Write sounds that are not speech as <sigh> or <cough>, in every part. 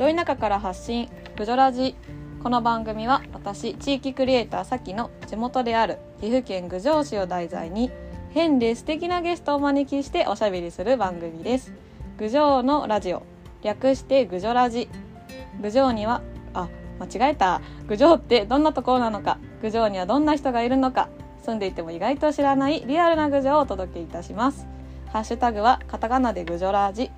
ど田舎から発信グジョラジ。この番組は私地域クリエイターさきの地元である岐阜県郡上市を題材に変で素敵なゲストをお招きしておしゃべりする番組です。郡上のラジオ。略して郡上ラジ。郡上にはあ間違えた。郡上ってどんなところなのか。郡上にはどんな人がいるのか。住んでいても意外と知らないリアルな郡上をお届けいたします。ハッシュタグはカタカナで郡上ラジ。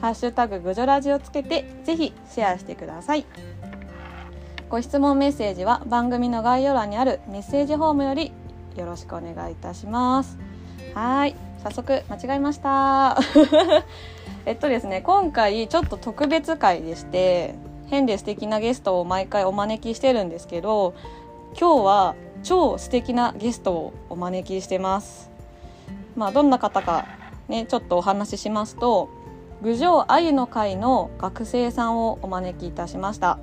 ハッシュタググジョラジをつけてぜひシェアしてください。ご質問メッセージは番組の概要欄にあるメッセージフォームよりよろしくお願いいたします。はい。早速間違えました。<laughs> えっとですね今回ちょっと特別会でして変で素敵なゲストを毎回お招きしてるんですけど今日は超素敵なゲストをお招きしてます。まあどんな方かねちょっとお話ししますと郡上あゆの会の学生さんをお招きいたしました。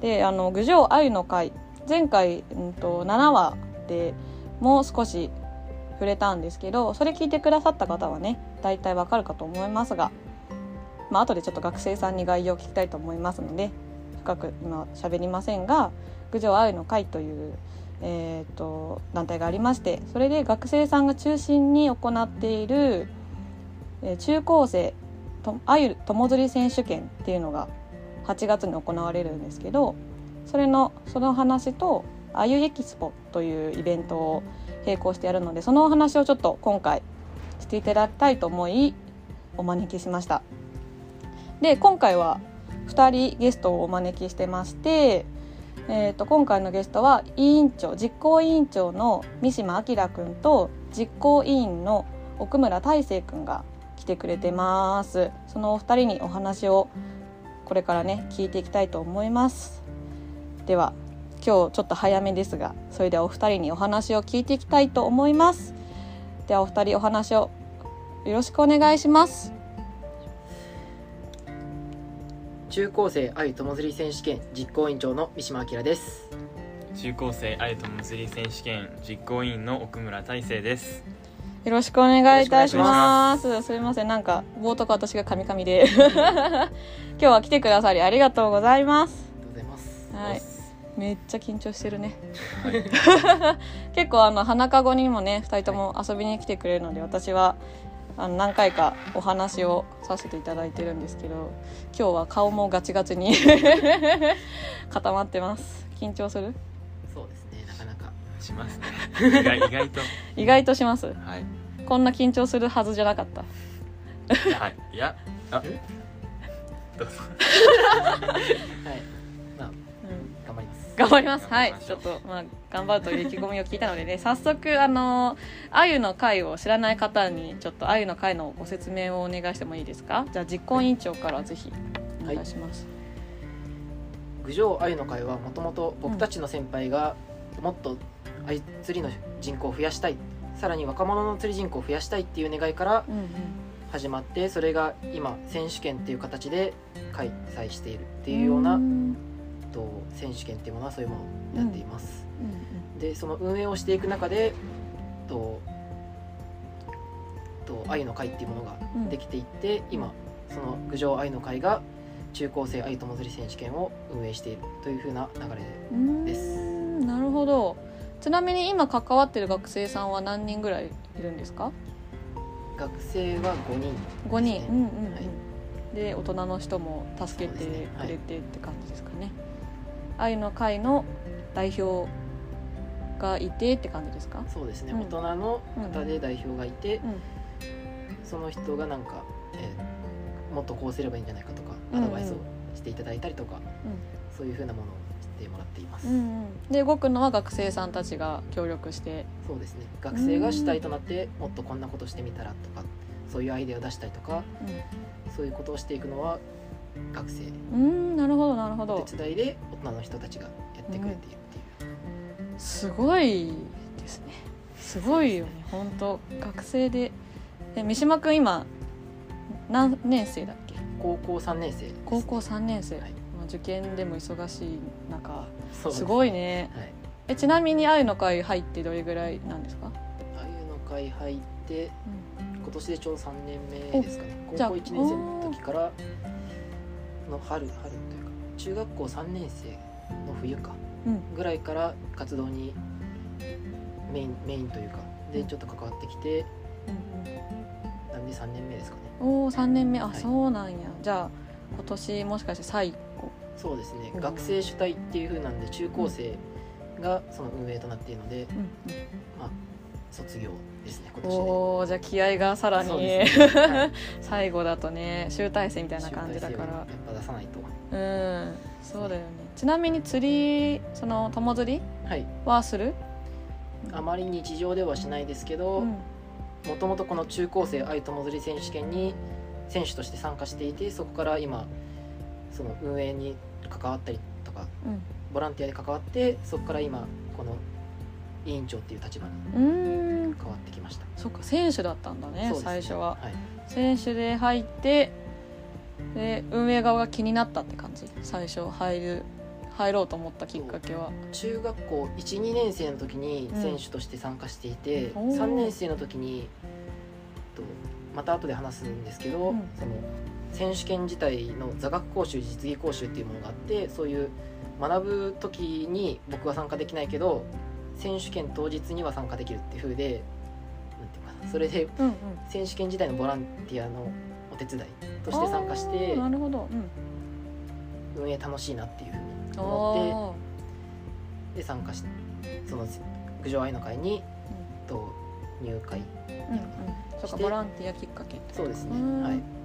であの郡上あゆの会前回、うんと、7話でもう少し触れたんですけどそれ聞いてくださった方はね大体わかるかと思いますがまあ後でちょっと学生さんに概要を聞きたいと思いますので深く今喋りませんが郡上あゆの会というえーと団体がありましてそれで学生さんが中心に行っている中高生あゆ友釣り選手権っていうのが8月に行われるんですけどそれのその話とあゆエキスポというイベントを並行してやるのでそのお話をちょっと今回していただきたいと思いお招きしました。で今回は2人ゲストをお招きしてまして、えー、と今回のゲストは委員長実行委員長の三島明君と実行委員の奥村大成君がてくれてます。そのお二人にお話をこれからね聞いていきたいと思います。では今日ちょっと早めですがそれではお二人にお話を聞いていきたいと思います。ではお二人お話をよろしくお願いします。中高生愛友釣り選手権実行委員長の三島明です。中高生愛友釣り選手権実行委員の奥村大成ですよろしくお願いいたします。す。みません。なんか冒頭か私がカミカミで。<laughs> 今日は来てくださりありがとうございます。ありがとうございます。はい。めっちゃ緊張してるね。<laughs> 結構あの花かごにもね2人とも遊びに来てくれるので私はあの何回かお話をさせていただいてるんですけど今日は顔もガチガチに <laughs> 固まってます。緊張する？そうですね。なかなか。しますね。意外意外と。意外とします。はいこんな緊張するはずじゃなかった。はいいやあどうぞ。はい。まあうん。頑張ります。頑張りますはい。ちょっとまあ頑張るという意気込みを聞いたのでね <laughs> 早速あのあゆの会を知らない方にちょっとあゆの会のご説明をお願いしてもいいですか？じゃあ実行委員長からぜひお願いします、郡上あゆの会はもともと僕たちの先輩がもっとあゆ釣りの人口を増やしたいさらに若者の釣り人口を増やしたいっていう願いから始まってそれが今選手権っていう形で開催しているっていうようなうん。と選手権っていうものはそういうものになっています、うんでその運営をしていく中でとと愛の会っていうものがうんできていって、今その郡上愛の会が中高生愛友釣り選手権を運営しているというふうな流れです。なるほどちなみに今関わってる学生さんは何人ぐらいいるんですか？学生は5人5人、うんうんうん。はい。で大人の人も助けてくれてって感じですかね。愛の会の代表がいてって感じですか？そうですね、うん。大人の方で代表がいて、うん。その人がなんか、えーもっとこうすればいいんじゃないかとかうんうん。アドバイスをしていただいたりとか、そういうふうなものをしてもらっています、うんうん。で動くのは学生さんたちが協力して。そうですね。学生が主体となってもっとこんなことしてみたらとかそういうアイデアを出したりとかそういうことをしていくのは学生。うんうんなるほどなるほど。手伝いで大人の人たちがやってくれているっていう、すごいですね。すごいよね。本当学生で。え三島君今何年生だっけ？高校3年生です。高校3年生、はい。まあ受験でも忙しい中すごいね。はい。えちなみに愛の会入ってどれぐらいなんですか、ああいうの会入って今年でちょうど3年目ですかね。高校1年生の時からの春春というか中学校3年生の冬かうん。ぐらいから活動にメインメインというかでちょっと関わってきてなんで3年目ですかね。おお3年目。あ、はい。そうなんや。じゃあ今年もしかして最後そうですね。うん。学生主体っていう風なんで中高生がその運営となっているのでうん。卒業ですね今うん、年で。おおじゃあ気合がさらに、ね。はい。<laughs> 最後だとね集大成みたいな感じだから。やっぱ出さないと。うん。そうだよね。ちなみに釣りその友釣りはい。はする？あまり日常ではしないですけどうん。もともとこの中高生愛友釣り選手権に選手として参加していてそこから今その運営に関わったりとかうん。ボランティアで関わってそこから今この委員長っていう立場に変わってきました、そっか選手だったんだねそうです最初は。はい、選手で入ってで運営側が気になったって感じ？最初入る入ろうと思ったきっかけは。中学校12年生の時にうん。選手として参加していて、おー。3年生の時にとまた後で話すんですけど、うん。その選手権自体の座学講習実技講習っていうものがあってそういう学ぶ時に僕は参加できないけど選手権当日には参加できるっていう風でなんていうかなそれで選手権自体のボランティアのお手伝いとして参加して運営楽しいなっていう風にあ思ーってで参加してその郡上愛の会にと入会うんうん。そっかボランティアきっかけ。そうですね。うん。はい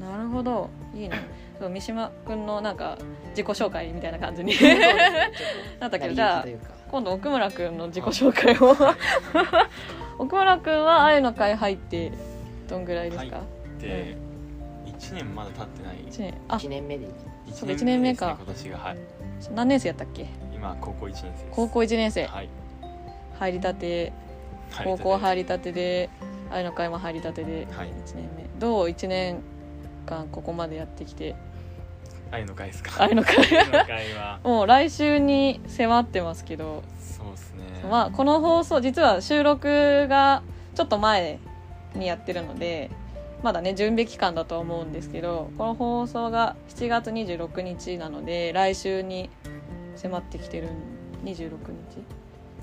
なるほど。いいね。そう三島君のなんか自己紹介みたいな感じに。なったけどじゃあ今度奥村君の自己紹介を。奥村君は愛の会入ってどんぐらいですか、で1年まだ経ってない。一年。あ1年目でそうか1一年目か今年が。はい。何年生やったっけ？今高校1年生です。高校1年生。はい。入りたて。高校入りたてで愛の会も入りたてで。はい。1年目。どう？1年間ここまでやってきて。愛の会ですか？愛の会。は。もう来週に迫ってますけど。そうですね。まあこの放送実は収録がちょっと前にやってるのでまだね準備期間だとは思うんですけどこの放送が7月26日なので来週に迫ってきてる26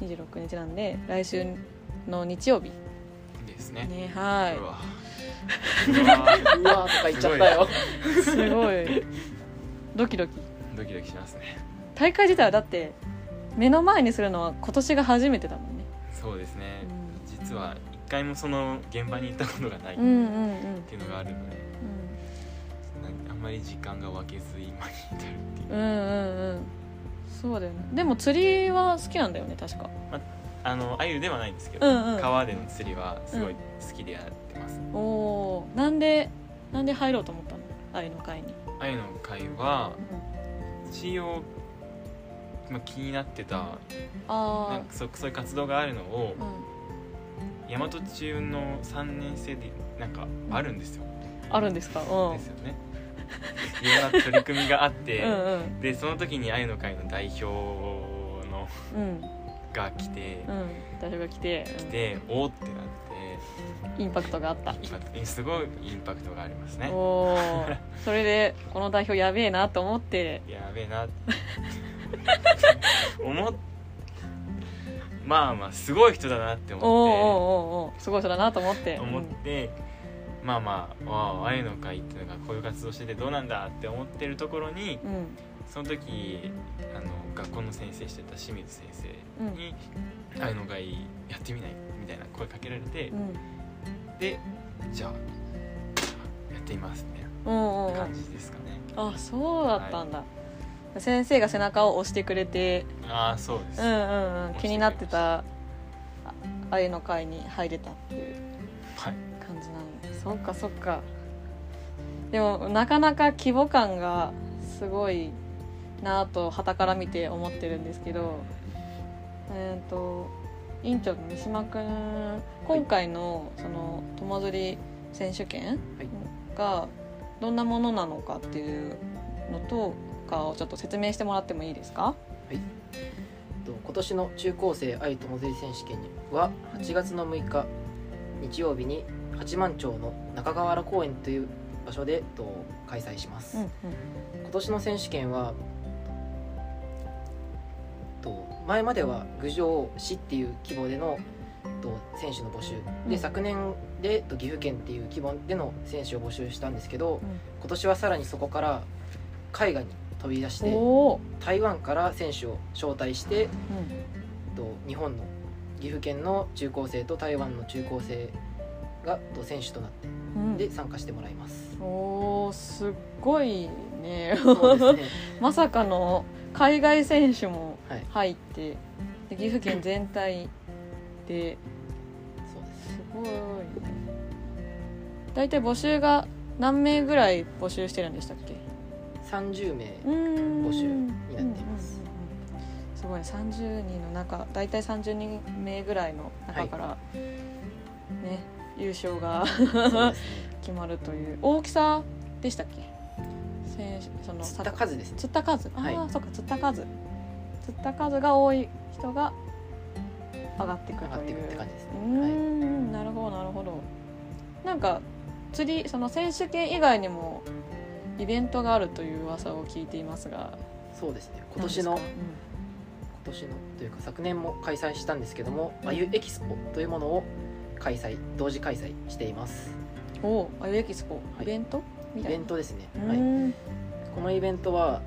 日？26日なんで来週の日曜日。ですね。ねはうわうわーとか言っちゃったよ。いすごい。ドキドキ。ドキドキしますね。大会自体はだって目の前にするのは今年が初めてだもんね。そうですね。実は一回もその現場に行ったことがないっうんうんうん。うんていうのがあるのでなんあんまり時間が分けず今に至るっていう。うんうんうん。うんそうだよね。でも釣りは好きなんだよね確か。あの鮎ではないんですけど、うんうん。川での釣りはすごい好きでやっなんでなんで入ろうと思ったの？愛の会に、鮎の会は一応、まあ、気になってたなあんかそそういう活動があるのをあうん。大和中の3年生でなんかあるんですよ、あるんですか？うん。ですよね。いろんな取り組みがあって、うんうん。でその時に鮎の会の代表のうん。が来て、うん。代表が来て来ておーってなって。うんインパクトがあった。すごいインパクトがありますね。おお <laughs> それでこの代表やべえなと思って。やべえな。<laughs> 思っまあまあすごい人だなって思っおーおーすごい人だなと思って。て思って、まあまあわあ愛の会っていうのがこういう活動しててどうなんだって思ってるところにうん。うんその時あの学校の先生してた清水先生に「愛の会やってみない?」みたいな声かけられて、うんでじゃあやってみますみたいうんうん。感じですかね、あそうだったんだ、先生が背中を押してくれて。ああそうです、うんうんうん。気になってたあ愛の会に入れたっていうはい。感じなんだ。そっかそっか。でもなかなか規模感がすごいなぁと傍から見て思ってるんですけど。えっ、と委員長の三島君今回のその友釣り選手権がどんなものなのかっていうのとかをちょっと説明してもらってもいいですか？と今年の中高生愛友釣り選手権は8月の6日日曜日に八幡町の中川原公園という場所でと開催します、うんうん。今年の選手権はと前までは郡上市っていう規模でのと選手の募集。で、うん。昨年でと岐阜県っていう規模での選手を募集したんですけどうん。今年はさらにそこから海外に飛び出して台湾から選手を招待してうん。と日本の岐阜県の中高生と台湾の中高生がと選手となってうん。で参加してもらいます。おーすっごいね。ね。<laughs> まさかの海外選手もはい。入ってで岐阜県全体です。すごいね。大体募集が何名ぐらい募集してるんでしたっけ？30名募募集になっています。すごい30人の中大体30人名ぐらいの中から、ね優勝が。<laughs> 決まるという。大きさでしたっけ？選手その釣った数ですね。釣った数。ああ、はい。そっか釣った数。釣った数が多い人が上がっていくという。って感じですね。うーん、なるほどなるほど。なんか釣りその選手権以外にもイベントがあるという噂を聞いていますが。そうですね。今年の何今年のというか昨年も開催したんですけども、あゆエキスポというものを開催同時開催しています。うん、おおあゆエキスポ、はい。イベント？みイたいな。ベントですね。うはい。ーんこのイベントは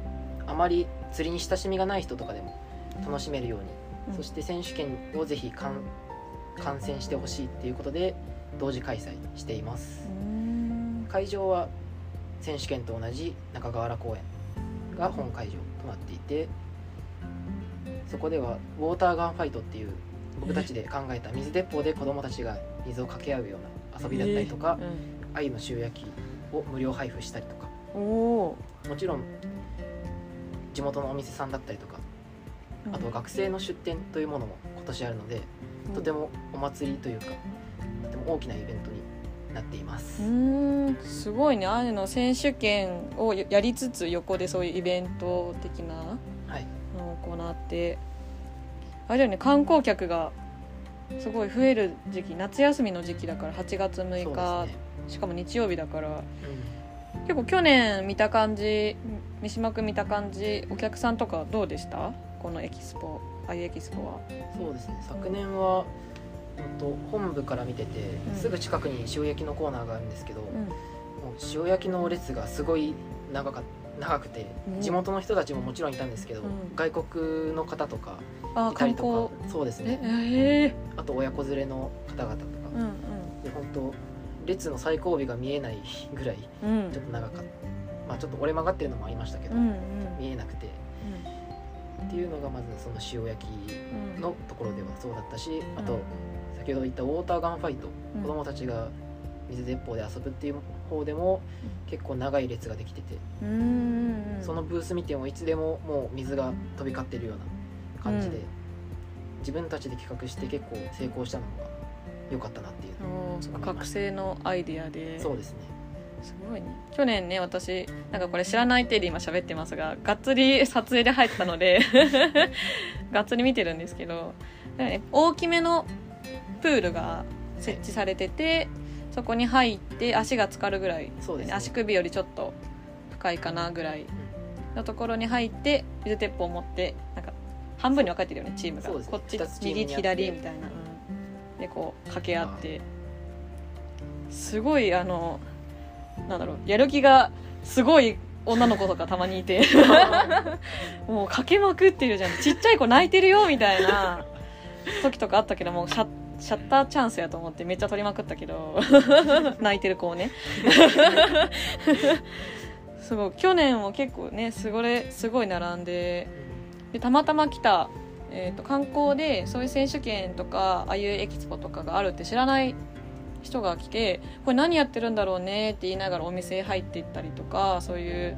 あまり釣りに親しみがない人とかでも楽しめるように、うん。そして選手権をぜひ観観戦してほしいっていうことで同時開催しています。うーん。会場は選手権と同じ中川原公園が本会場となっていてそこではウォーターガンファイトっていう僕たちで考えた水鉄砲で子どもたちが水をかけ合うような遊びだったりとか、鮎の塩焼きを無料配布したりとか。もちろん地元のお店さんだったりとかーあと学生の出店というものも今年あるので、とてもお祭りというかとても大きなイベントになっています、うーん。すごいね。ああいうの選手権をやりつつ横でそういうイベント的なはい。のを行ってあれだよね。観光客がすごい増える時期。夏休みの時期だから8月6そう日、しかも日曜日だからう結構去年見た感じ三島君見た感じお客さんとかどうでした？このエキスポあゆエキスポは。ん、そうですね。昨年は、うん、と本部から見てて、うん。すぐ近くに塩焼きのコーナーがあるんですけど、もうう塩焼きの列がすごい長か長くて、うん。地元の人たちももちろんいたんですけど、うん。外国の方とかいた観りと光。かそうですえね。ええあと親子連れの方々とか、うん。で本当列の最後尾が見えないぐらいうん。うんちょっと長かった。まあちょっと折れ曲がってるのもありましたけど、うんうん。見えなくて。っていうのがまずその塩焼きうんのところではそうだったし、あとうん先ほど言ったウォーターガンファイト、うん。子供たちが水鉄砲で遊ぶっていう方でも結構長い列ができてて、うんうんうん。そのブース見てもいつでももう水が飛び交ってるような感じで、うん。自分たちで企画して結構成功したのが良かったなっていうおーそっか覚醒のアイデアで。そうですね。すごいね。去年ね私なんかこれ知らない手で今喋ってますががっつり撮影で入ったのでがっつり見てるんですけど、ね大きめのプールが設置されてて、そこに入って足が浸かるぐらい、ね。足首よりちょっと深いかなぐらいのところに入って水鉄砲を持ってなんか半分に分かれてるよねチームが。こっち右左みたいな、うんでこう掛け合ってすごいあのなんだろうやる気がすごい女の子とかたまにいて。<laughs> もうかけまくってるじゃん。ちっちゃい子泣いてるよみたいな時とかあったけどもうシャシャッターチャンスやと思ってめっちゃ撮りまくったけど。<laughs> 泣いてる子をね。<laughs> すごい。去年も結構ねすごれすごい並んで。でたまたま来た、えー、と観光でそういう選手権とかああいうエキスポとかがあるって知らない人が来てこれ何やってるんだろうねって言いながらお店入っていったりとかそういう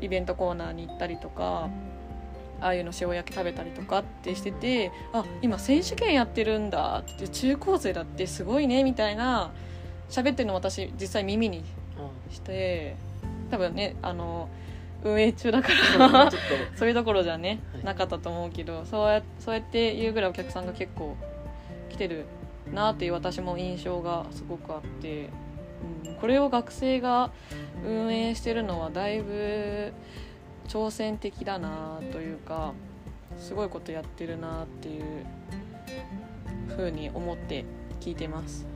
イベントコーナーに行ったりとかああいうの塩焼き食べたりとかってしててあ今選手権やってるんだって中高生だってすごいねみたいな喋ってるの私実際耳にして多分ねあの運営中だから。そういうところじゃね、はい。なかったと思うけどそうやそうやって言うぐらいお客さんが結構来てるなっていう私も印象がすごくあってうん、これを学生が運営してるのはだいぶ挑戦的だなというかすごいことやってるなっていうふうに思って聞いてます。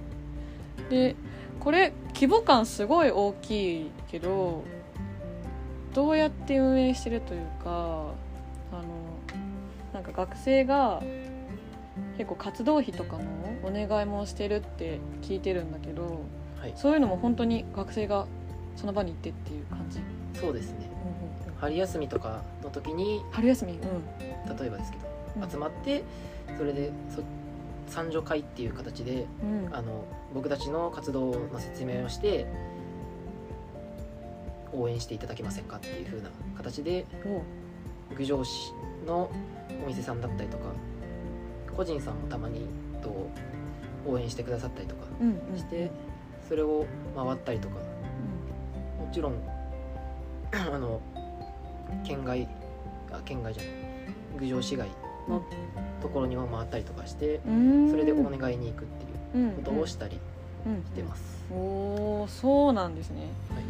でこれ規模感すごい大きいけどどうやって運営してるというかあのなんか学生が結構活動費とかのお願いもしてるって聞いてるんだけどはい。そういうのも本当に学生がその場に行ってっていう感じ、そうですね。春休みとかの時に春休み？うん。例えばですけど、うん。集まってそれでそ参助会っていう形でうん。あの僕たちの活動の説明をして応援していただけませんかっていう風な形でお郡上市のお店さんだったりとか個人さんもたまにと応援してくださったりとかうんうんしてそれを回ったりとか。もちろん <clears throat> あの県外あ県外じゃない。郡上市外のところにも回ったりとかしてうん。それでお願いに行くっていうことをしたりうんうん。してます。おーそうなんですね、はい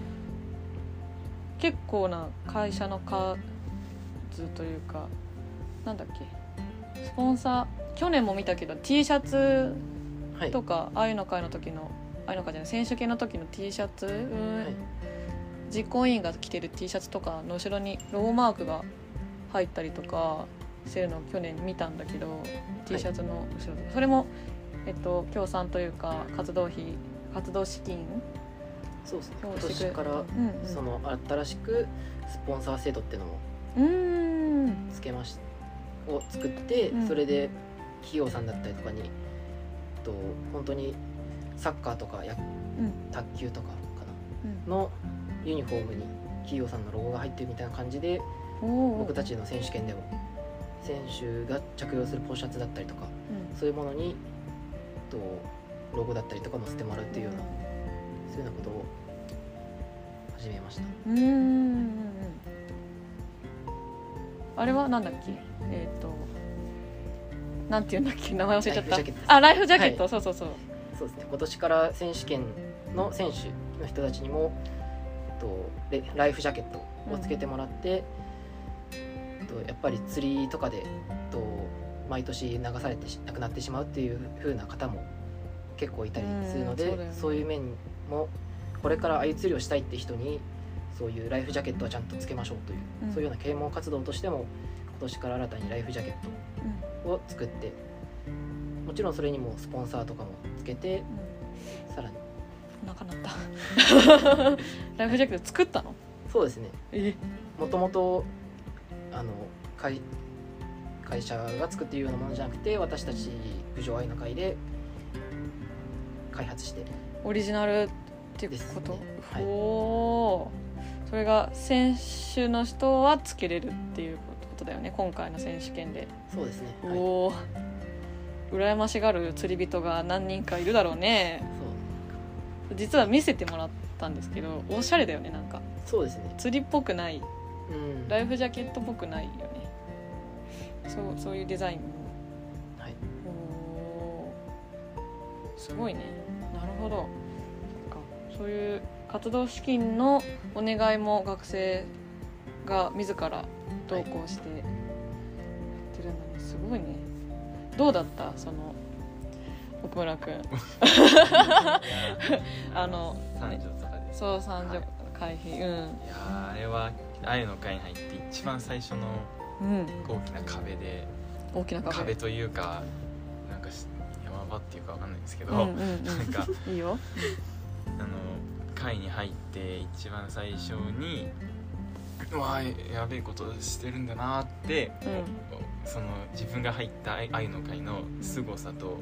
結構な会社の数というかなんだっけスポンサー去年も見たけど T シャツはいとか、ああいうの会の時のああいうの会じゃない選手権の時の T シャツ、うんはい。実行委員が着てる T シャツとかの後ろにロゴマークが入ったりとかしてるのを去年見たんだけど、T シャツの後ろそれも、えっと、協賛というか活動費活動資金そうですね今年からうんうん。その新しくスポンサー制度っていうのをうーん。つけましを作って、うん。それで企業さんだったりとかにと本当にサッカーとかやうん。卓球とかかうん。なのユニフォームに企業さんのロゴが入ってるみたいな感じで僕たちの選手権でも選手が着用するポシャツだったりとかそういうものにとロゴだったりとか載せてもらうっていうようなそういうようなことを始めました。うん。うんうんうんあれはなんだっけ？えっ、となんていうんだっけ？名前忘れちゃった。あライフジャケット、はそうそうそう。そうですね。今年から選手権の選手の人たちにも、えっと、レライフジャケットをつけてもらって、えっと、やっぱり釣りとかで、えっと、毎年流されてし亡くなってしまうっていう風な方も結構いたりするので、うんそうね。そういう面もこれから鮎釣りをしたいって人にそういうライフジャケットはちゃんとつけましょうという、うん。そういうような啓蒙活動としても今年から新たにライフジャケットを作ってもちろんそれにもスポンサーとかもつけてうん。さらに。うんなかなった。ライフジャケット作ったの？そうですね。え？もともとあの会会社が作っているようなものじゃなくて私たち郡上愛の会で開発して。オリジナルっていうこと、ね。はい。おー。それが選手の人はつけれるっていうことだよね今回の選手権で、そうですね、はい、おお羨ましがる釣り人が何人かいるだろうね。実は見せてもらったんですけどおしゃれだよねなんか。そうですね。釣りっぽくない。うん。ライフジャケットっぽくないよね。そうそういうデザイン。もはい。おー。すごいね。なるほどそういう活動資金のお願いも学生が自ら同行してやってるのにすごいね。どうだった？その奥村君 <laughs> あの三条とかで。そう三女会費、うん。いやーあれは愛の会に入って一番最初のうん。大きな壁で。大きな壁。壁というかなんかし山場っていうかわかんないんですけど、うんうんうん。なんか <laughs> いいよあの会に入って一番最初にうわーやべえことしてるんだなって、その自分が入った愛愛の会の凄さと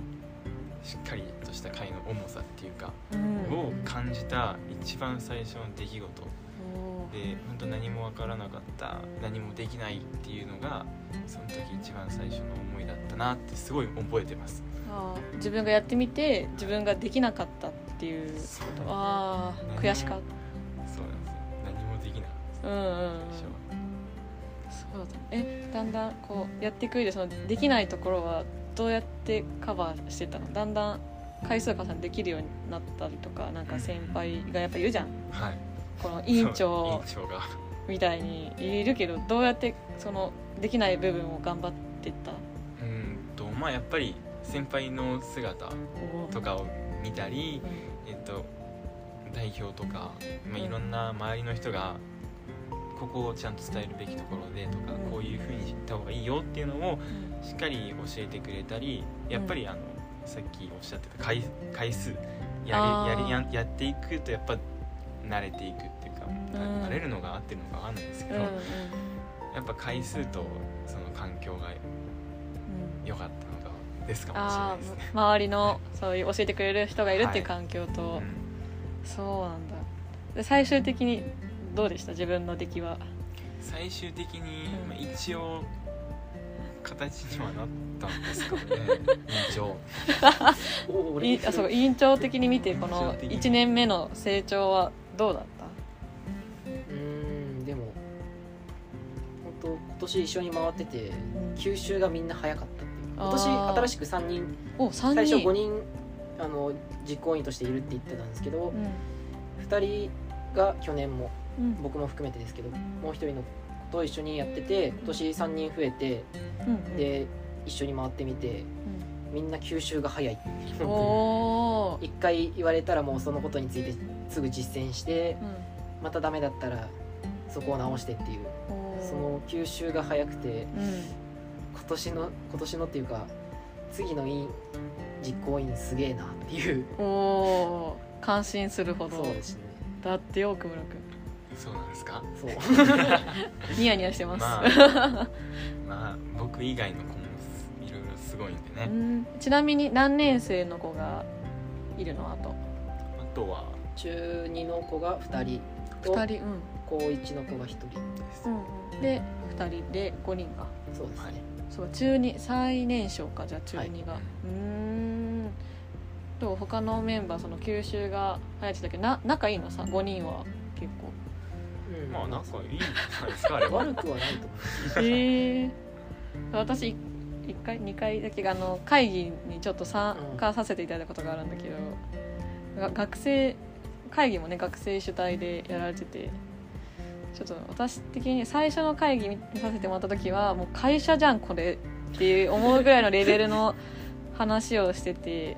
しっかりとした会の重さっていうか、うん。を感じた一番最初の出来事。で本当何も分からなかった何もできないっていうのがその時一番最初の思いだったなってすごい覚えてます。自分がやってみて自分ができなかったっていうことそうあ悔しかっそうなんですよ。何もできなかったたうんうん。そうだえだんだんこうやっていく上でそのできないところはどうやってカバーしてたの？だんだん回数重ねできるようになったりとかなんか先輩がやっぱいるじゃん。はい。この委員長みたいにいるけどどうやってそのできない部分を頑張ってった？うんとまあやっぱり先輩の姿とかを見たり、えっと、代表とか、まあ、いろんな周りの人がここをちゃんと伝えるべきところでとか、うん。こういうふうにした方がいいよっていうのをしっかり教えてくれたりやっぱりあの、さっきおっしゃってた回回数やれやりややっていくとやっぱ慣れていくっていうか、ん。慣れるのが合ってるのかわかんないですけど、やっぱ回数とその環境がうん。良かったですかもしれああないですね。周りのそういう教えてくれる人がいるっていう環境と、うん。そうなんだ。で最終的にどうでした？自分の出来は。最終的に、うん。まあ、一応形にはなったんですかね。一応お俺いあそう委員長的に見てこの委員長的に。1年目の成長はどうだった？うーんでも本当今年一緒に回ってて吸収がみんな早かった今年新しく3人お三最人初5人あの実行委員としているって言ってたんですけど、うん。2人が去年もうん。僕も含めてですけどもう1人の子と一緒にやってて今年3人増えてうん。で一緒に回ってみてみんな吸収が早い。<laughs> 一回言われたらもうそのことについてすぐ実践してうん。またダメだったらそこを直してっていう。その吸収が早くてうん今年の今年のっていうか次の委員実行委員すげえなっていう。おー感心するほど。そうですね。だってよ奥村君。そうなんですか？そう。<laughs> ニヤニヤしてます、まあまあ僕以外の子もいろいろすごいんでうねん。ちなみに何年生の子がいるの？あと。あとは？中2の子が2人と2人うん。高1の子が1人。です、うん、で2人で5人がそうですね、はいそう中2最年少かじゃあ中2が、はい。うーん。どう他のメンバーその吸収が早いって言ったけどな仲いいのさ5人は結構。うん。まあ仲いいんじゃないですかあれは。悪くはないと思いますへえ私1回2回だけあの会議にちょっと参加させていただいたことがあるんだけど、が学生会議もね学生主体でやられててちょっと私的に最初の会議見させてもらった時はもう会社じゃんこれっていう思うぐらいのレベルの話をしてて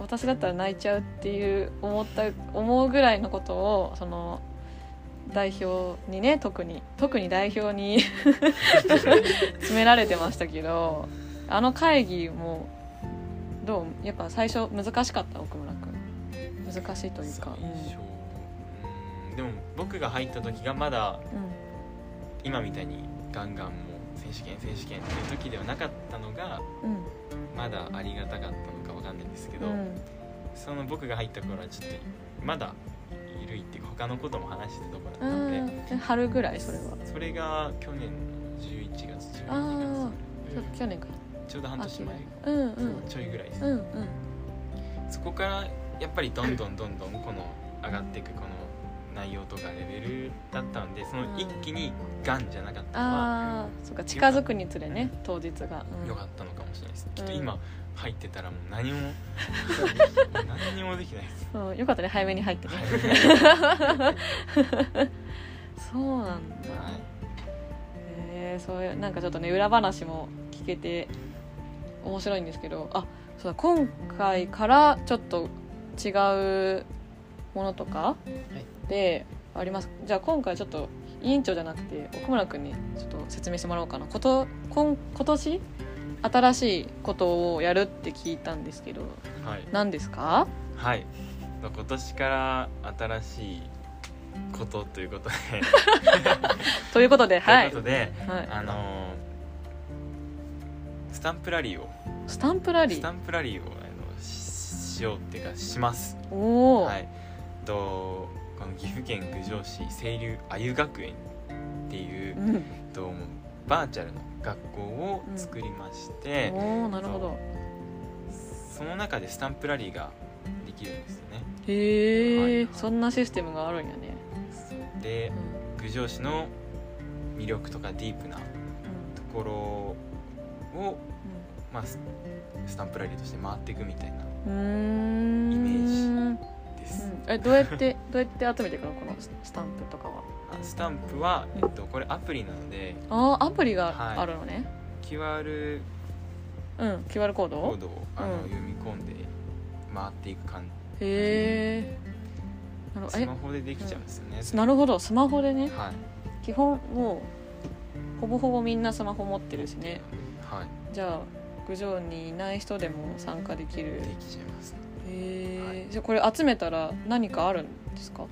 私だったら泣いちゃうっていう思った思うぐらいのことをその代表にね特に特に代表に <laughs> 詰められてましたけどあの会議もどう？やっぱ最初難しかった？奥村君難しいというか、うん、でも僕が入った時がまだうん。今みたいにガンガンもう選手権選手権っていう時ではなかったのがうん。まだありがたかったのかわかんないんですけど、うん。その僕が入った頃はちょっとまだ緩いっていうか他のことも話してたとこだったので、春ぐらいそれは。それが去年の11月12あー。月去年か。ちょうど半年前うんうん。ちょいぐらいです、うんうん。そこからやっぱりどんどんどんどんこの上がっていくこの内容とかレベルだったんでその一気にガンじゃなかったのはああそうか近づくにつれね当日が、うん。良かったのかもしれないです、きっとうん今入ってたらもう何も <laughs> 何にもできないです。そうよかったね早めに入ってね。そうなんだ。はい。へえそういうなんかちょっとね裏話も聞けて面白いんですけどあそうだ今回からちょっと違うものとかであります。じゃあ今回ちょっと委員長じゃなくて奥村君にちょっと説明してもらおうかな。こと今今年？新しいことをやるって聞いたんですけどはい、何ですか？はい、今年から新しいことということで、<laughs> ということではいということではい、あのースタンプラリーを。スタンプラリー？スタンプラリーをあのししようっていうかします。おお、はい。とこの岐阜県郡上市清流あゆ学園っていうう、ん、とバーチャルの学校を作りまして、おおなるほど。その中でスタンプラリーができるんですよね。へえ、はい。そんなシステムがあるんやね、でうん。郡上市の魅力とかディープなところをまあススタンプラリーとして回っていくみたいなイメーです、うん。えどうやってどうやって集めていくのこのススタンプとかは？あスタンプは、えっと、これアプリなので。ああアプリがはい。あるのね、QR うん QR コード？コードをあの、うん。読み込んで回っていく感へえスマホでできちゃうんですよね、えなるほど。スマホでね。はい。基本もうほぼほぼみんなスマホ持ってるしね。はい。じゃあ郡上にいない人でも参加できる。できちゃいますへえ、はいじゃあこれ集めたら何かあるんですか？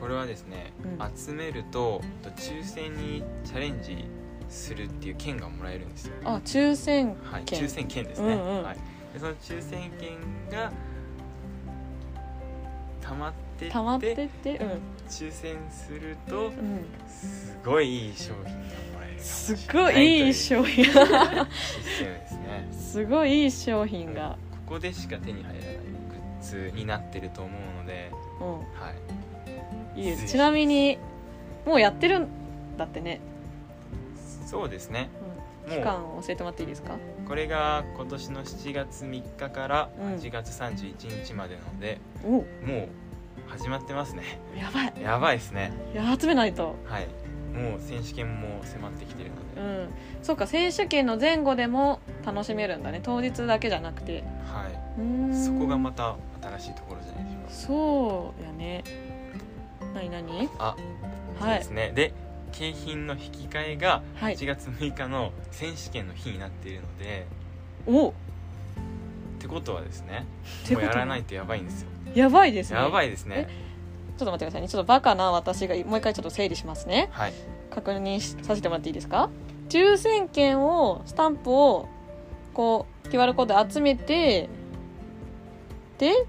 これはですね、うん。集めるとと抽選にチャレンジするっていう券がもらえるんですよ。あ抽選はい、券抽選券ですね、うんうん。はい、でその抽選券が溜まってって溜まってってうん。抽選するとうん。すごいいい商品がもらえるすごいいいい商品システムですねすごいいい商品が、ここでしか手に入らないグッズになってると思うので、うはい、ん、いいちなみにもうやってるんだってね、そうですね。うん、期間を教えてもらっていいですか？これが今年の7月3日からうん。8月31日までなので、おもう始まってますね。やばい。やばいですね。いや集めないと。はい。もう選手権も迫ってきてるのうで、ん。そうか選手権の前後でも楽しめるんだね。当日だけじゃなくて。はい。そこがまた新しいところじゃないでしょうか。そうやね。何何？あそうはいですね、で景品の引き換えがはい。1月6日の選手権の日になっているので、お！ってことはですねもうやらないとやばいんですよ。やばいですね。やばいですね。ちょっと待ってくださいね。ちょっとバカな私がもう一回ちょっと整理しますね。はい。確認しさせてもらっていいですか？抽選券をスタンプをこう QR コードで集めてで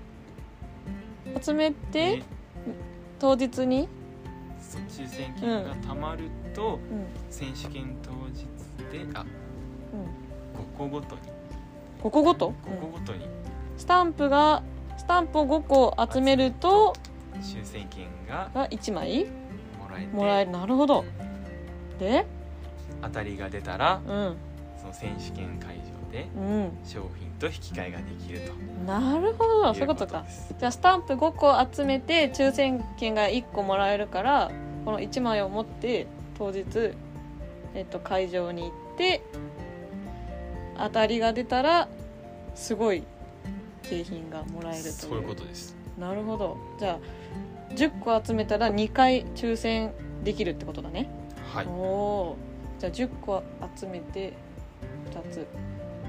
集めてで当日に、抽選券がたまると、うん。選手権当日であうん、5個ごとに。5個ごと、5個うんごとに。スタンプがスタンプを5個集めると抽選券がが1枚？もらえて。もらえる。なるほど。で？当たりが出たらうん。その選手権会場でうん。商品と引き換えができると。なるほど。そういうことか。じゃあスタンプ5個集めて抽選券が1個もらえるからこの1枚を持って当日、えっと、会場に行って当たりが出たらすごい景品がもらえるという。そういうことです。なるほど。じゃあ10個集めたら2回抽選できるってことだね、はい。おおー。じゃあ10個集めて2つ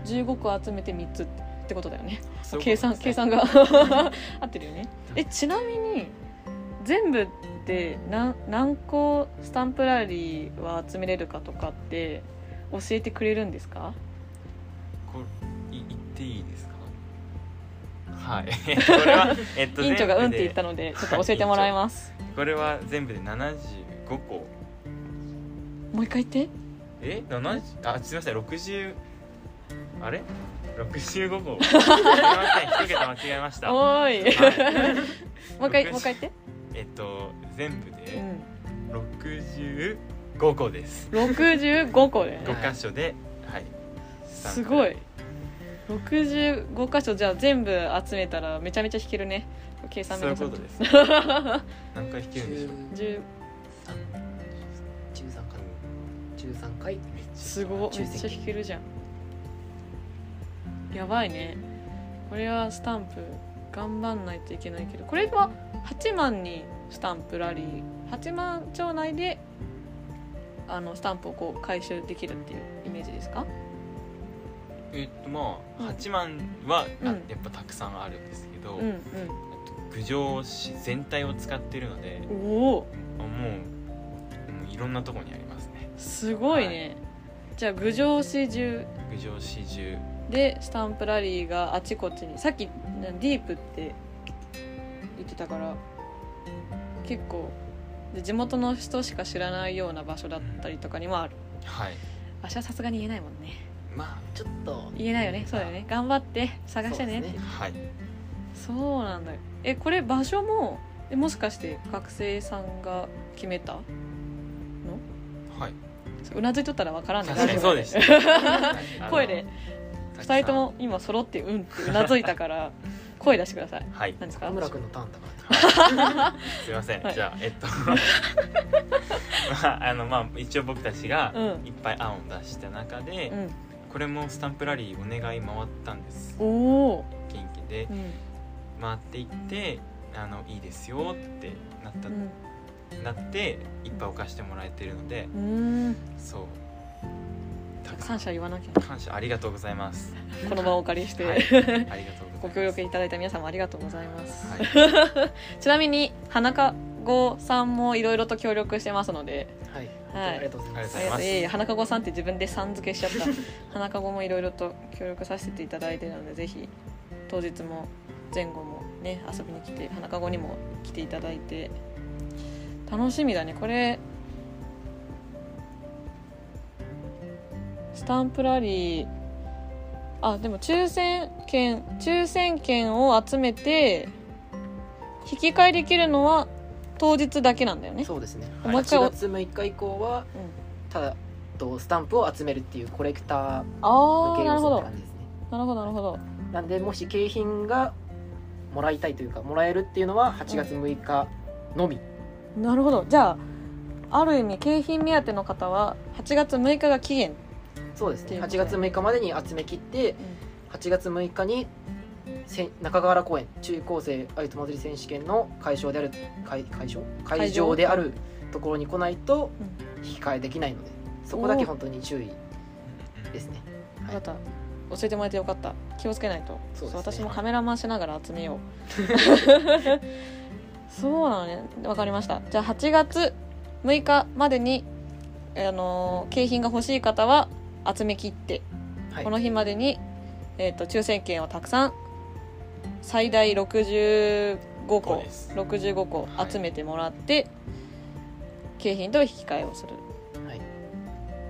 15個集めて3つってことだよね。計算計算が。<laughs> 合ってるよね。えちなみに全部で何何個スタンプラリーは集めれるかとかって教えてくれるんですか？これい言っていいですか？はい。<laughs> これは、えっと、<laughs> 委員長がうんって言ったのでちょっと教えてもらいます。これは全部で75個。もう一回言って。え？70あすみません。60あれ？65個 <laughs> すみません一桁間違えました。おーい、はい。もう一回60もう一回言って、えっと全部うでん、65個です。65個で、5箇所ではい。すごい。65箇所じゃあ全部集めたらめちゃめちゃ弾けるね。計算そういうことです。<laughs> 何回弾けるんでしょう？10 13回13回。めっちゃすごいめっちゃ弾けるじゃんやばいね。これはスタンプ頑張んないといけないけどこれは8万にスタンプラリー。8万町内であのスタンプをこう回収できるっていうイメージですか？えっとまうん。あ8万は、あうん。やっぱたくさんあるんですけど、うん郡上市全体を使ってるのでうんお。おもうもういろんなところにありますね。すごいね、じゃあ郡上市中。郡上市中でスタンプラリーがあちこちにさっきなディープって言ってたから結構で地元の人しか知らないような場所だったりとかにもある。はい。場所はさすがに言えないもんね。まあちょっと。言えないよね。そうだよね。頑張って探してね。そうですね。はい。そうなんだよ。えこれ場所もえもしかして学生さんが決めたはい。うなずいとったらわからんね。確かにそうでした。<laughs> 声で2人とも今揃ってうんってうなずいたから <laughs> 声出してください。はい。何ですか？田村君のターンだから。<laughs> すいません、はい。じゃあえっと。<laughs> まああのまあ一応僕たちがうん。いっぱい案を出した中で、うん。これもスタンプラリーお願い回ったんです。おお元気で。うん。回っていってあのいいですよってなった、なっていっぱい置かしてもらえてるので。うんうん。そう感謝言わなきゃ。感謝ありがとうございます。この場をお借りして、はい。ありがとうございます。ご協力いただいた皆様ありがとうございます、はい。<laughs> ちなみに花かごさんもいろいろと協力してますので。はい。はい。ありがとうございます。いえ花かごさんって自分でさん付けしちゃった。花かごもいろいろと協力させていただいてるのでぜひ当日も前後もね遊びに来て花かごにも来ていただいて。楽しみだね。これスタンプラリー。あでも抽選券抽選券を集めて引き換えできるのは当日だけなんだよね。そうですね。もう一回お8月6日以降はうん。ただとスタンプを集めるっていうコレクターあ向あけ要って感じですね。なるほど。なるほどなんでもし景品がもらいたいというかもらえるっていうのは8月6日のみ、なるほど。じゃあある意味景品目当ての方は8月6日が期限、そうですね。っていうこと8月6日までに集め切って8月6日にせ中川原公園中高生アユト祭り選手権の会場である会会場？会場であるところに来ないと引き換えできないのでそこだけ本当に注意ですね。分かった。教えてもらえてよかった。気をつけないと。そうね。私もカメラマンしながら集めよう。<laughs> そうなのね。わかりました。じゃあ8月6日までにあのー景品が欲しい方は集め切って、はい。この日までに、えー、と抽選券をたくさん最大65そう個です。65個集めてもらって、景品と引き換えをする。はい。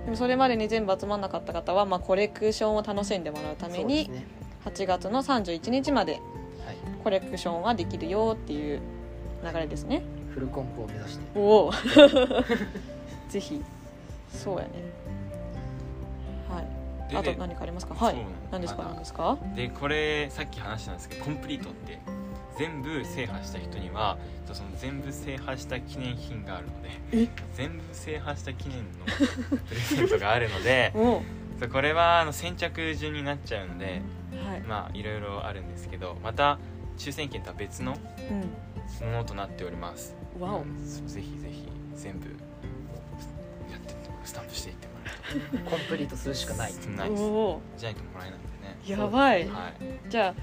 でもそれまでに全部集まんなかった方は、まあ、コレクションを楽しんでもらうために、ね。8月の31日まではい。コレクションはできるよっていう流れですね。フルコンプを目指して。おお。<laughs> ぜひそうやねあと何かありますか？はい。何ですか？何ですか？でこれさっき話したんですけどコンプリートって全部制覇した人にはその全部制覇した記念品があるのでえ？全部制覇した記念の <laughs> プレゼントがあるのでこれはあの先着順になっちゃうのではい。まあいろいろあるんですけどまた抽選券とは別のものとなっております。うんわお。そうぜひぜひ全部やってスタンプしていって <laughs> コンプリートするしかない。とないじゃないともらえないんでね。やばい。はい。じゃあ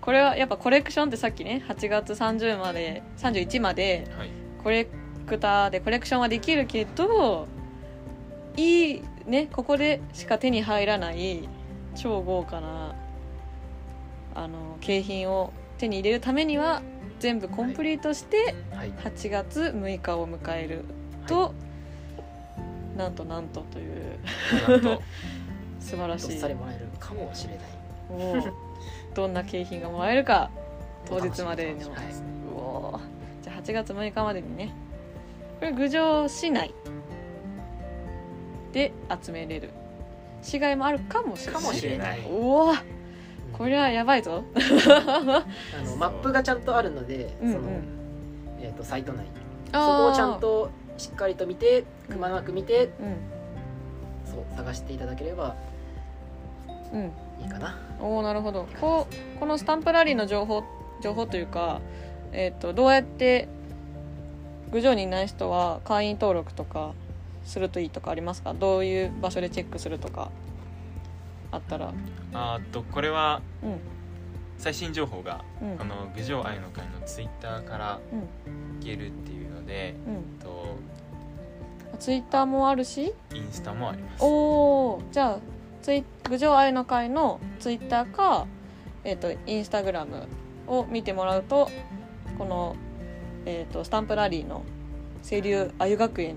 これはやっぱコレクションってさっきね8月30まで31まではい。コレクターでコレクションはできるけどいいねここでしか手に入らない超豪華なあの景品を手に入れるためには全部コンプリートしてはい。8月6日を迎えると、なんとなんとという。<laughs> 素晴らしい。どっさりもらえるかもしれない。どんな景品がもらえるか <laughs> 当日までのねじゃあ8月6日までにね。これ郡上市内で集めれる。市外もあるかもしれない。かもしれない。おおこれはやばいぞ。あのマップがちゃんとあるので、うんうん。そのえー、とサイト内。そそこをちゃんとしっかりと見てくまなく見てうんそう探していただければうん。いいかな。おおなるほど。こうこのスタンプラリーの情報情報というか、えー、とどうやって郡上にいない人は会員登録とかするといいとかありますか？どういう場所でチェックするとかあったら。あーとこれはうん。最新情報がうん。あの郡上愛の会のツイッターからうん。いけるっていうのでうん。とツイッターもあるし？インスタもあります。おおじゃあツイ郡上愛の会のツイッターか、えー、とインスタグラムを見てもらうとこの、えー、とスタンプラリーの清流あゆ学園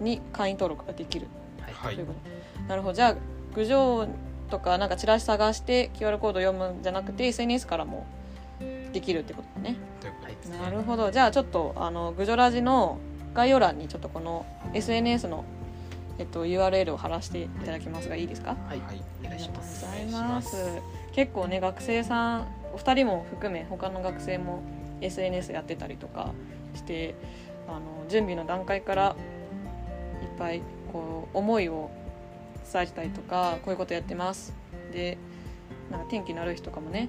に会員登録ができる。はい、はいということなるほど。じゃあ郡上とかなんかチラシ探して QR コード読むんじゃなくて SNS からもできるってことだね。ということですね。なるほど。じゃあちょっとあのグジョラジの概要欄にちょっとこの SNS のえっと、URL を貼らせていただきますがいいですか？はい、はいお願いします。ありおがとうございます願いします。結構ね学生さんお二人も含め他の学生も SNS やってたりとかしてあの準備の段階からいっぱいこう思いを伝えてたりとかこういうことやってます。でなんか天気の悪い日とかもね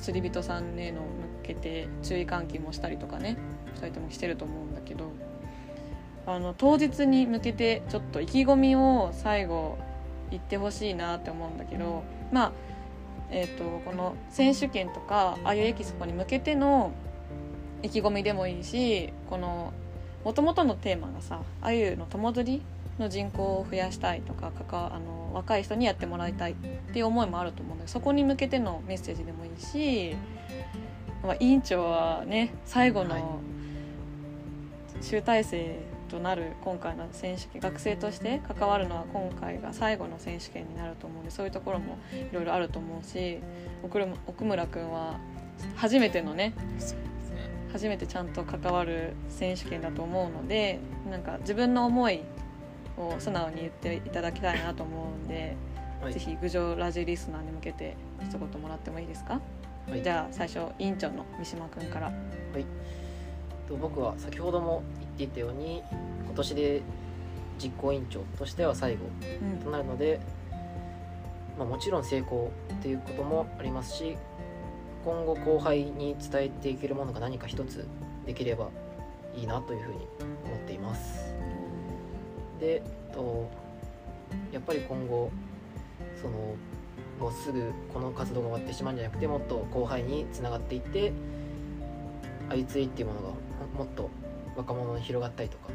釣り人さんへの向けて注意喚起もしたりとかね2人ともしてると思うんだけどあの当日に向けてちょっと意気込みを最後言ってほしいなって思うんだけどまあえー、とこの選手権とかああいうエキスポに向けての意気込みでもいいしこのもともとのテーマがさあゆの友釣りの人口を増やしたいとかかかあの若い人にやってもらいたいっていう思いもあると思うんだけどそこに向けてのメッセージでもいいし、まあ、委員長はね最後はい。の集大成となる今回の選手権学生として関わるのは今回が最後の選手権になると思うんでそういうところもいろいろあると思うし奥村君は初めてのね初めてちゃんと関わる選手権だと思うのでなんか自分の思いを素直に言っていただきたいなと思うんで、はい。ぜひ郡上ラジリスナーに向けて一言もらってもいいですか、はい。じゃあ最初委員長の三島君から。と僕は先ほども言っていたように今年で実行委員長としては最後うん。となるので、まあ、もちろん成功っていうこともありますし今後後輩に伝えていけるものが何か一つできればいいなというふうに思っています。でとやっぱり今後そのもうすぐこの活動が終わってしまうんじゃなくてもっと後輩につながっていってあゆついっていうものがもっと若者に広がったりとか。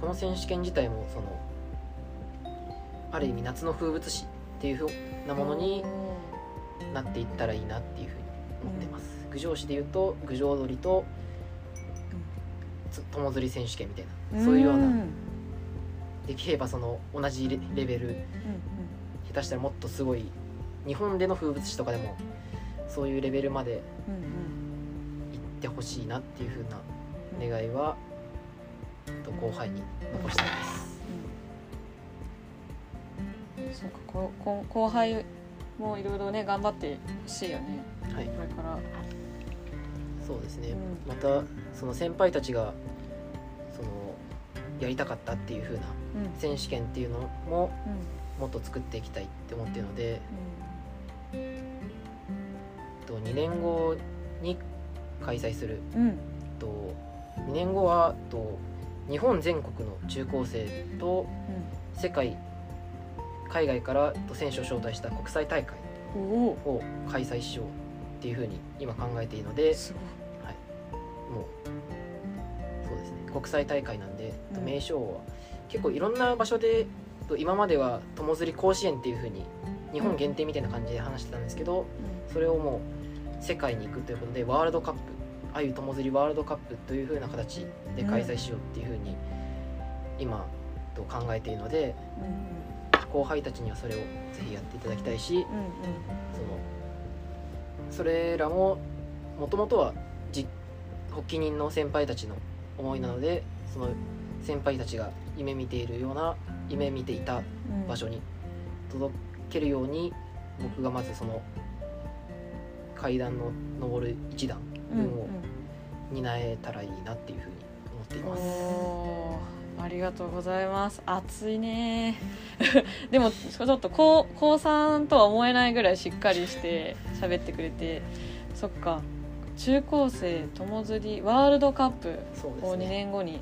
この選手権自体もそのある意味夏の風物詩っていうふうなものになっていったらいいなっていうふうに思ってます、郡上市でいうと郡上踊りとつ友釣り選手権みたいなそういうようなできればその同じレレベル下手したらもっとすごい日本での風物詩とかでもそういうレベルまでてほしいなっていうふうな願いは、と後輩に残したいです。うん。そうかここ後輩もいろいろね頑張ってほしいよね。はい。これから。そうですね、うん。またその先輩たちがそのやりたかったっていう風なうん。選手権っていうのもうん。もっと作っていきたいって思ってるのでうと2年後に開催する。んうん。と2年後はと日本全国の中高生と世界海外からと選手を招待した国際大会を開催しようっていう風に今考えているので、すごい。もうそうですね。国際大会なんで、うん。名称は結構いろんな場所でと今までは友釣り甲子園っていう風に日本限定みたいな感じで話してたんですけど、それをもう世界に行くということでワールドカップあゆ友釣りワールドカップという風な形で開催しようっていう風に今と考えているので後輩たちにはそれをぜひやっていただきたいしそのそれらももともとはじ発起人の先輩たちの思いなのでその先輩たちが夢見ているような夢見ていたうん場所に届けるように僕がまずその階段の上る一段うんうん。分を担えたらいいなっていうふうに思っています。おーありがとうございます。暑いね。<laughs> でもちょっと高高3とは思えないぐらいしっかりして喋ってくれてそっか。中高生友釣りワールドカップを2そうですね。年後に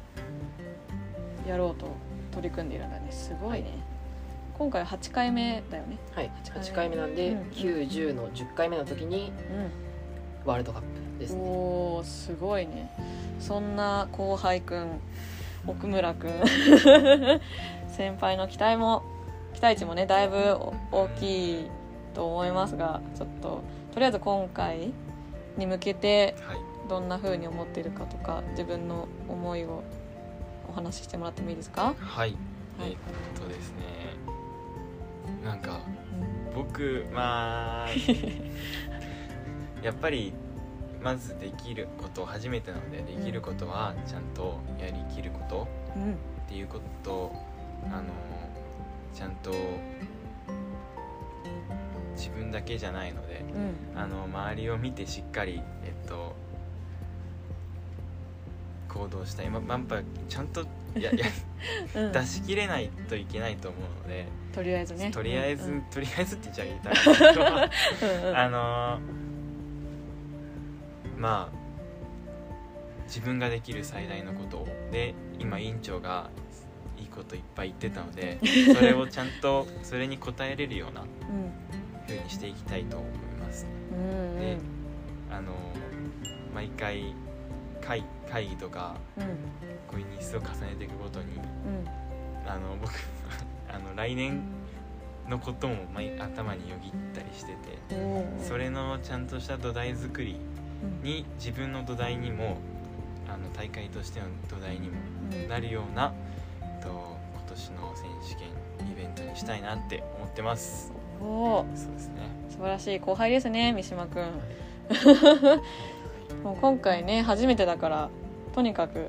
やろうと取り組んでいるんだね。すごいね、はい今回8回目だよね。はい、8 8回目なんで、うん90の10回目の時にワールドカップですね。おおすごいね。そんな後輩くん奥村くん <laughs> 先輩の期待も期待値もねだいぶ大きいと思いますがちょっととりあえず今回に向けてはい。どんな風に思っているかとか自分の思いをお話ししてもらってもいいですか、はい、はい。えーっとですねなんか僕まあ <laughs> やっぱりまずできること初めてなのでできることはちゃんとやりきることうん。っていうことをあのちゃんと自分だけじゃないのでうん。あの周りを見てしっかりえっと行動したい。ままやっぱちゃんとやや <laughs> うん。出し切れないといけないと思うので、とりあえずね。とりあえず、うん。とりあえずって言っちゃ言いたい。んだけどうんうん。あのまあ自分ができる最大のことを。で今委員長がいいこといっぱい言ってたので <laughs> それをちゃんとそれに応えれるような風にしていきたいと思います。うんうん。であの毎回会会議とかうん。こういう日数を重ねていくごとにうん。あの僕 <laughs> あの来年のことも毎頭によぎったりしててそれのちゃんとした土台作りうん。に自分の土台にもあの大会としての土台にもうん。なるような、と、今年の選手権イベントにしたいなって思ってます。おー。そうですね。素晴らしい。後輩ですね三島くん <laughs> もう今回ね初めてだからとにかく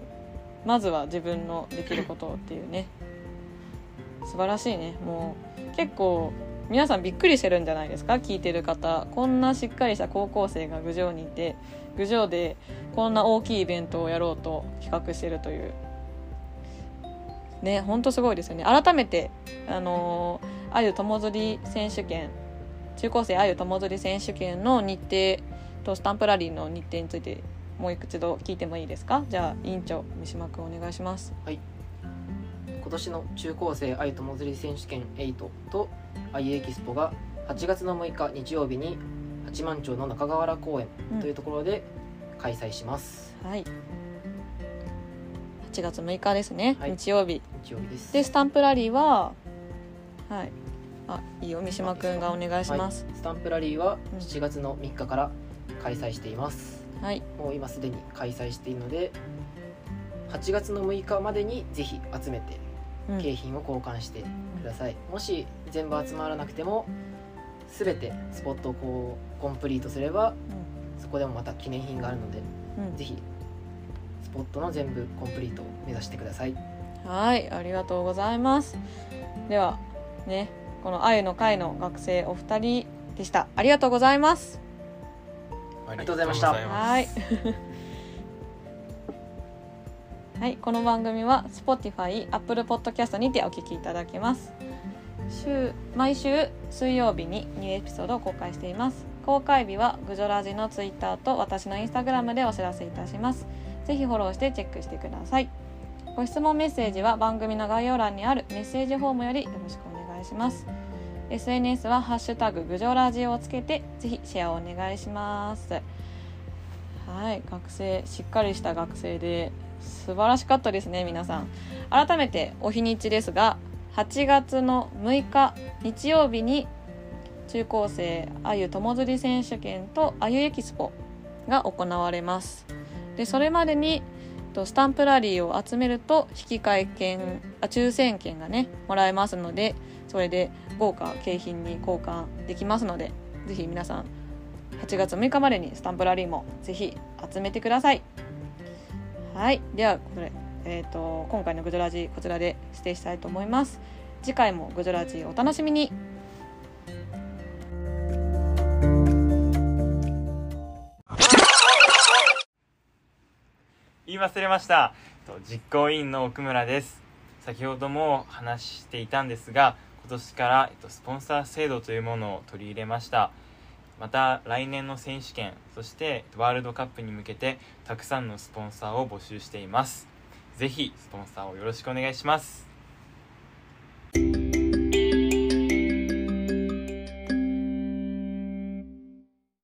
まずは自分のできることっていうね。素晴らしいね。もう結構皆さんびっくりしてるんじゃないですか？聞いてる方。こんなしっかりした高校生が郡上にいて郡上でこんな大きいイベントをやろうと企画してるという。ねほんとすごいですよね。改めてあのー、あゆ友釣り選手権中高生あゆ友釣り選手権の日程とスタンプラリーの日程についてもう一度聞いてもいいですか？じゃあ委員長三島君お願いします。今年の中高生愛友釣り選手権8と愛エキスポが8月の6日日曜日に八幡町の中川原公園というところで開催します、はい。8月6日ですね、はい。日曜日。日曜日です。でスタンプラリーははい。あいいよ。三島君がお願いします。はい。スタンプラリーはうん7月の3日から開催しています、はい、もう今すでに開催しているので8月の6日までにぜひ集めてうん。景品を交換してください、もし全部集まらなくても全てスポットをこうコンプリートすればそこでもまた記念品があるのでうん。うんぜひスポットの全部コンプリートを目指してください。はい。ありがとうございます。ではねこのあゆの会の学生お二人でした。ありがとうございますありがとうございましたはい。<laughs> はい、この番組は Spotify、Apple Podcast にてお聞きいただけます。週毎週水曜日にニューエピソードを公開しています。公開日はグジョラジの Twitter と私の Instagram でお知らせいたします。ぜひフォローしてチェックしてください。ご質問メッセージは番組の概要欄にあるメッセージフォームよりよろしくお願いします。SNS はハッシュタググジョラジオをつけてぜひシェアをお願いします。はい、学生しっかりした学生で素晴らしかったですね皆さん改めてお日にちですが8月の6日日曜日に中高生あゆ友釣り選手権とあゆエキスポが行われますでそれまでにスタンプラリーを集めると引換券あ抽選券がねもらえますのでそれで豪華景品に交換できますのでぜひ皆さん8月6日までにスタンプラリーもぜひ集めてください。はい。ではこれ、えー、と今回のグジョラジこちらで指定したいと思います。次回もグジョラジお楽しみに。言い忘れました。と実行委員の奥村です。先ほども話していたんですが今年から、えっと、スポンサー制度というものを取り入れました。また来年の選手権そしてワールドカップに向けてたくさんのスポンサーを募集しています。是非スポンサーをよろしくお願いします。